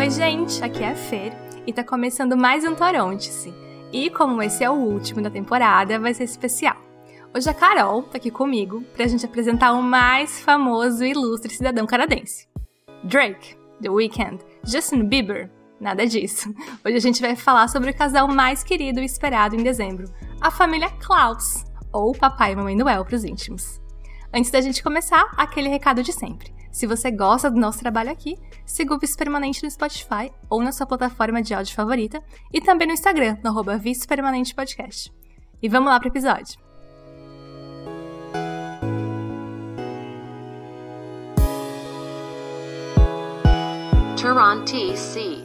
Oi, gente, aqui é a Fer e tá começando mais um Torontice. E como esse é o último da temporada, vai ser especial. Hoje a Carol tá aqui comigo pra gente apresentar o mais famoso e ilustre cidadão canadense. Drake, The Weeknd, Justin Bieber, nada disso. Hoje a gente vai falar sobre o casal mais querido e esperado em dezembro, a família Klaus, ou Papai e Mamãe Noel pros íntimos. Antes da gente começar, aquele recado de sempre. Se você gosta do nosso trabalho aqui, siga o Vice Permanente no Spotify ou na sua plataforma de áudio favorita e também no Instagram, no arroba Vice Permanente Podcast. E vamos lá pro episódio. Turon TC.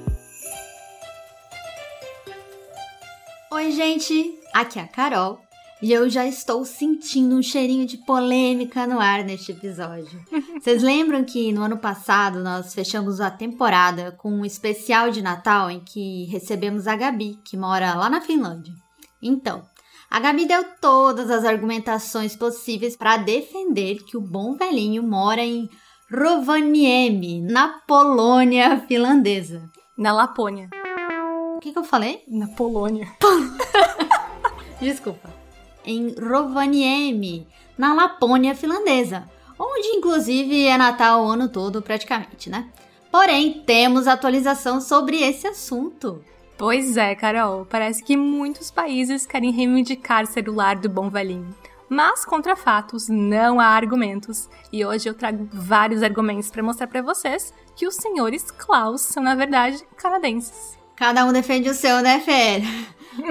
Oi, gente! Aqui é a Carol e eu já estou sentindo um cheirinho de polêmica no ar neste episódio. Vocês lembram que no ano passado nós fechamos a temporada com um especial de Natal em que recebemos a Gabi, que mora lá na Finlândia? Então, a Gabi deu todas as argumentações possíveis para defender que o bom velhinho mora em Rovaniemi, na Polônia finlandesa. Na Lapônia. O que, que eu falei? Na Polônia. Desculpa. Em Rovaniemi, na Lapônia finlandesa, onde inclusive é Natal o ano todo praticamente, né? Porém, temos atualização sobre esse assunto. Pois é, Carol. Parece que muitos países querem reivindicar ser o lar do bom velhinho. Mas contra fatos não há argumentos, e hoje eu trago vários argumentos para mostrar para vocês que os senhores Klaus são na verdade canadenses. Cada um defende o seu, né, Fer?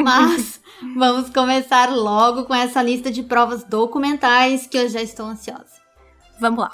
Mas vamos começar logo com essa lista de provas documentais que eu já estou ansiosa. Vamos lá.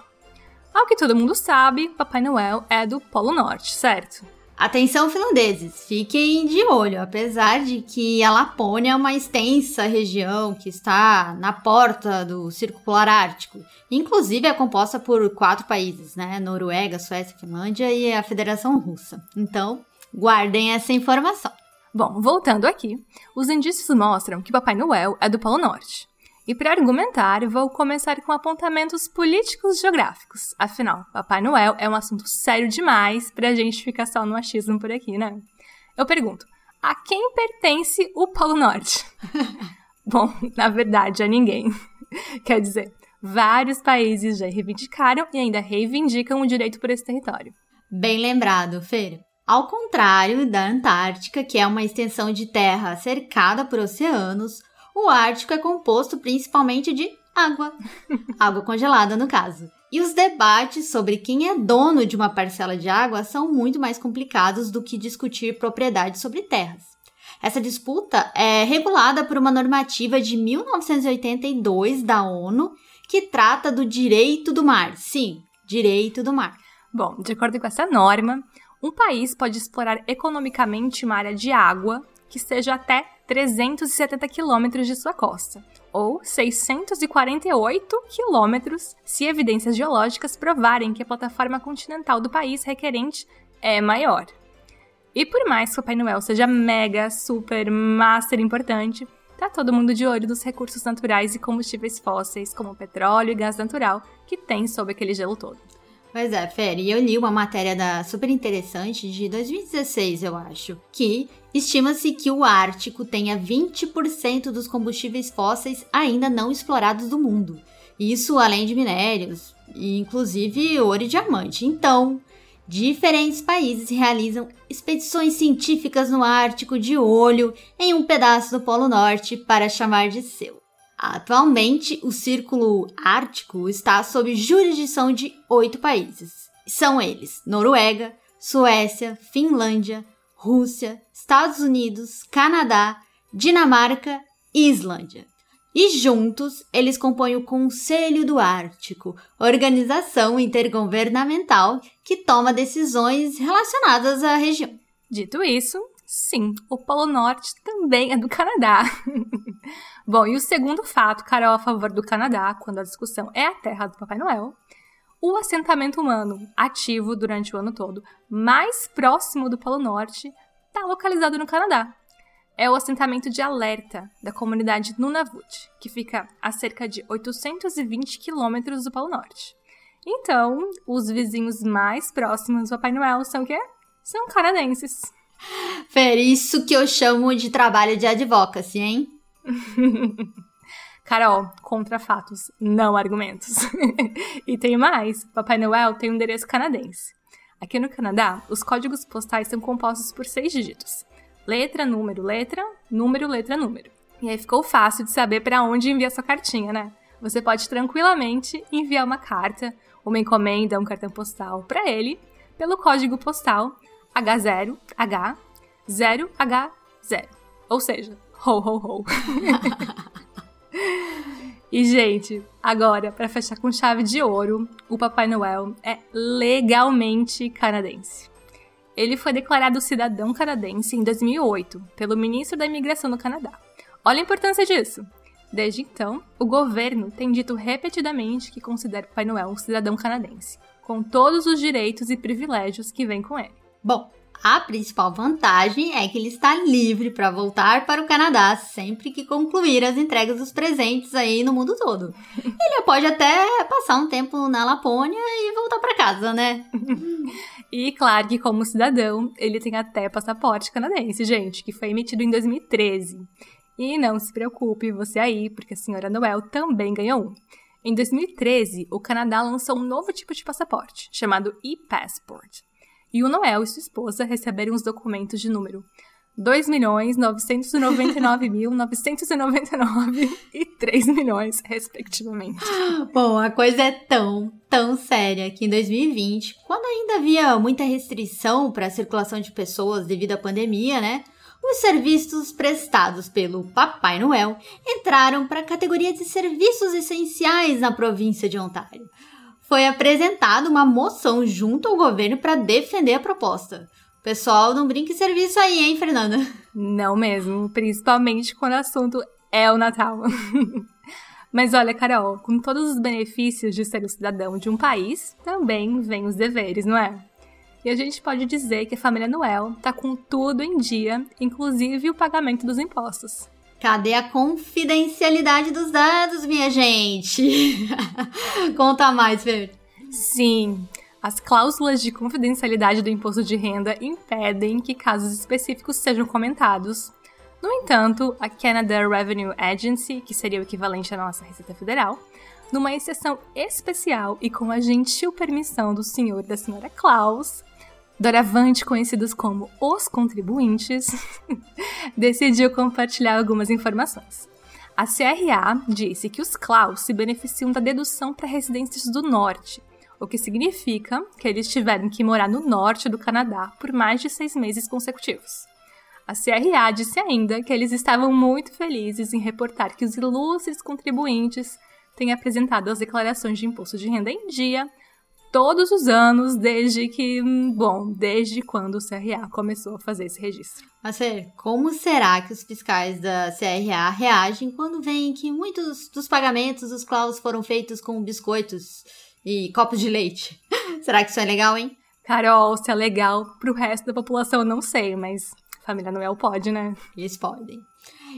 Ao que todo mundo sabe, Papai Noel é do Polo Norte, certo? Atenção, finlandeses, fiquem de olho, apesar de que a Lapônia é uma extensa região que está na porta do Círculo Polar Ártico. Inclusive é composta por quatro países, né? Noruega, Suécia, Finlândia e a Federação Russa. Então, guardem essa informação. Bom, voltando aqui, os indícios mostram que Papai Noel é do Polo Norte. E para argumentar, vou começar com apontamentos políticos geográficos. Afinal, Papai Noel é um assunto sério demais para a gente ficar só no achismo por aqui, né? Eu pergunto, a quem pertence o Polo Norte? Bom, na verdade, a ninguém. Quer dizer, vários países já reivindicaram e ainda reivindicam o direito por esse território. Bem lembrado, Fer. Ao contrário da Antártica, que é uma extensão de terra cercada por oceanos, o Ártico é composto principalmente de água. água congelada, no caso. E os debates sobre quem é dono de uma parcela de água são muito mais complicados do que discutir propriedade sobre terras. Essa disputa é regulada por uma normativa de 1982 da ONU que trata do direito do mar. Sim, direito do mar. Bom, de acordo com essa norma, um país pode explorar economicamente uma área de água que seja até 370 quilômetros de sua costa, ou 648 quilômetros se evidências geológicas provarem que a plataforma continental do país requerente é maior. E por mais que o Pai Noel seja mega, super, master importante, tá todo mundo de olho nos recursos naturais e combustíveis fósseis, como petróleo e gás natural, que tem sob aquele gelo todo. Pois é, Fer, e eu li uma matéria da super interessante de 2016, eu acho, que estima-se que o Ártico tenha 20% dos combustíveis fósseis ainda não explorados do mundo. Isso além de minérios, e inclusive ouro e diamante. Então, diferentes países realizam expedições científicas no Ártico de olho em um pedaço do Polo Norte para chamar de seu. Atualmente, o Círculo Ártico está sob jurisdição de oito países. São eles: Noruega, Suécia, Finlândia, Rússia, Estados Unidos, Canadá, Dinamarca e Islândia. E juntos, eles compõem o Conselho do Ártico, organização intergovernamental que toma decisões relacionadas à região. Dito isso, sim, o Polo Norte também é do Canadá. Bom, e o segundo fato, Carol, a favor do Canadá, quando a discussão é a terra do Papai Noel, o assentamento humano ativo durante o ano todo, mais próximo do Polo Norte, está localizado no Canadá. É o assentamento de alerta da comunidade Nunavut, que fica a cerca de 820 quilômetros do Polo Norte. Então, os vizinhos mais próximos do Papai Noel são o quê? são canadenses. Fer, isso que eu chamo de trabalho de advocacy, hein? Carol, contra fatos, não argumentos. e tem mais: Papai Noel tem um endereço canadense. Aqui no Canadá, os códigos postais são compostos por seis dígitos: letra, número, letra, número, letra, número. E aí ficou fácil de saber para onde enviar sua cartinha, né? Você pode tranquilamente enviar uma carta, uma encomenda, um cartão postal para ele pelo código postal H0, H, 0H0. Ou seja, ho, ho, ho. e, gente, agora, para fechar com chave de ouro, o Papai Noel é legalmente canadense. Ele foi declarado cidadão canadense em 2008 pelo ministro da Imigração no Canadá. Olha a importância disso. Desde então, o governo tem dito repetidamente que considera o Papai Noel um cidadão canadense, com todos os direitos e privilégios que vêm com ele. Bom, a principal vantagem é que ele está livre para voltar para o Canadá sempre que concluir as entregas dos presentes aí no mundo todo. Ele pode até passar um tempo na Lapônia e voltar para casa, né? e claro que como cidadão, ele tem até passaporte canadense, gente, que foi emitido em 2013. E não se preocupe você aí, porque a senhora Noel também ganhou um. Em 2013, o Canadá lançou um novo tipo de passaporte, chamado e-passport e o Noel e sua esposa receberam os documentos de número 2.999.999 e 3 milhões, respectivamente. Bom, a coisa é tão, tão séria que em 2020, quando ainda havia muita restrição para a circulação de pessoas devido à pandemia, né? Os serviços prestados pelo Papai Noel entraram para a categoria de serviços essenciais na província de Ontário foi apresentada uma moção junto ao governo para defender a proposta. Pessoal, não brinque serviço aí, hein, Fernanda? Não mesmo, principalmente quando o assunto é o Natal. Mas olha, Carol, com todos os benefícios de ser o cidadão de um país, também vem os deveres, não é? E a gente pode dizer que a família Noel tá com tudo em dia, inclusive o pagamento dos impostos. Cadê a confidencialidade dos dados, minha gente? Conta mais, Fer. Sim, as cláusulas de confidencialidade do imposto de renda impedem que casos específicos sejam comentados. No entanto, a Canada Revenue Agency, que seria o equivalente à nossa Receita Federal, numa exceção especial e com a gentil permissão do senhor e da senhora Klaus, doravante conhecidos como os contribuintes, decidiu compartilhar algumas informações. A CRA disse que os Klaus se beneficiam da dedução para residências do norte, o que significa que eles tiveram que morar no norte do Canadá por mais de seis meses consecutivos. A CRA disse ainda que eles estavam muito felizes em reportar que os ilustres contribuintes têm apresentado as declarações de imposto de renda em dia todos os anos, desde que, bom, desde quando o CRA começou a fazer esse registro. Mas, Fer, como será que os fiscais da CRA reagem quando veem que muitos dos pagamentos dos claus foram feitos com biscoitos e copos de leite? será que isso é legal, hein? Carol, se é legal pro resto da população, não sei, mas família Noel pode, né? Eles podem.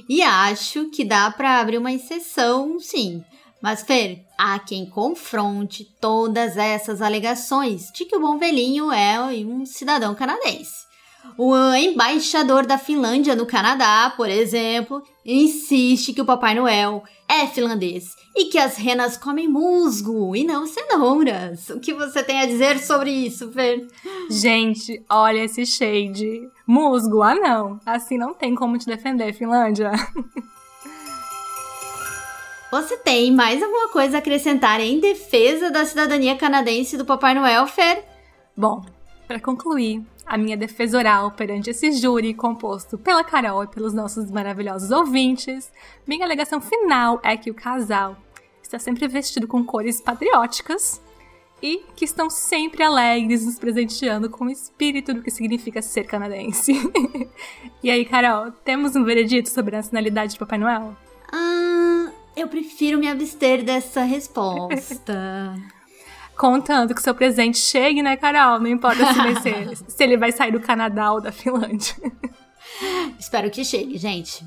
E acho que dá para abrir uma exceção, sim, mas, Fer, há quem confronte todas essas alegações de que o bom velhinho é um cidadão canadense. O embaixador da Finlândia no Canadá, por exemplo, insiste que o Papai Noel é finlandês e que as renas comem musgo e não cenouras. O que você tem a dizer sobre isso, Fer? Gente, olha esse shade. Musgo, ah não. Assim não tem como te defender, Finlândia. Você tem mais alguma coisa a acrescentar em defesa da cidadania canadense do Papai Noel, Fer? Bom, para concluir a minha defesa oral perante esse júri composto pela Carol e pelos nossos maravilhosos ouvintes, minha alegação final é que o casal está sempre vestido com cores patrióticas e que estão sempre alegres, nos presenteando com o espírito do que significa ser canadense. e aí, Carol, temos um veredito sobre a nacionalidade de Papai Noel? Eu prefiro me abster dessa resposta. Contando que seu presente chegue, né, Carol? Não importa se, vai ser, se ele vai sair do Canadá ou da Finlândia. Espero que chegue, gente.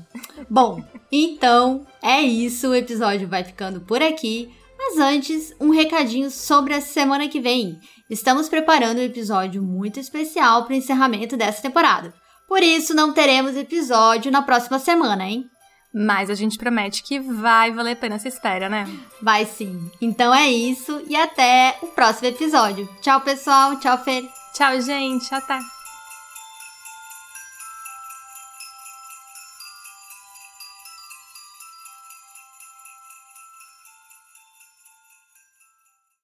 Bom, então é isso. O episódio vai ficando por aqui. Mas antes, um recadinho sobre a semana que vem. estamos preparando um episódio muito especial para o encerramento dessa temporada. Por isso, não teremos episódio na próxima semana, hein? Mas a gente promete que vai valer a pena essa espera, né? Vai sim. Então é isso e até o próximo episódio. Tchau, pessoal. Tchau, Fer. Tchau, gente. Até.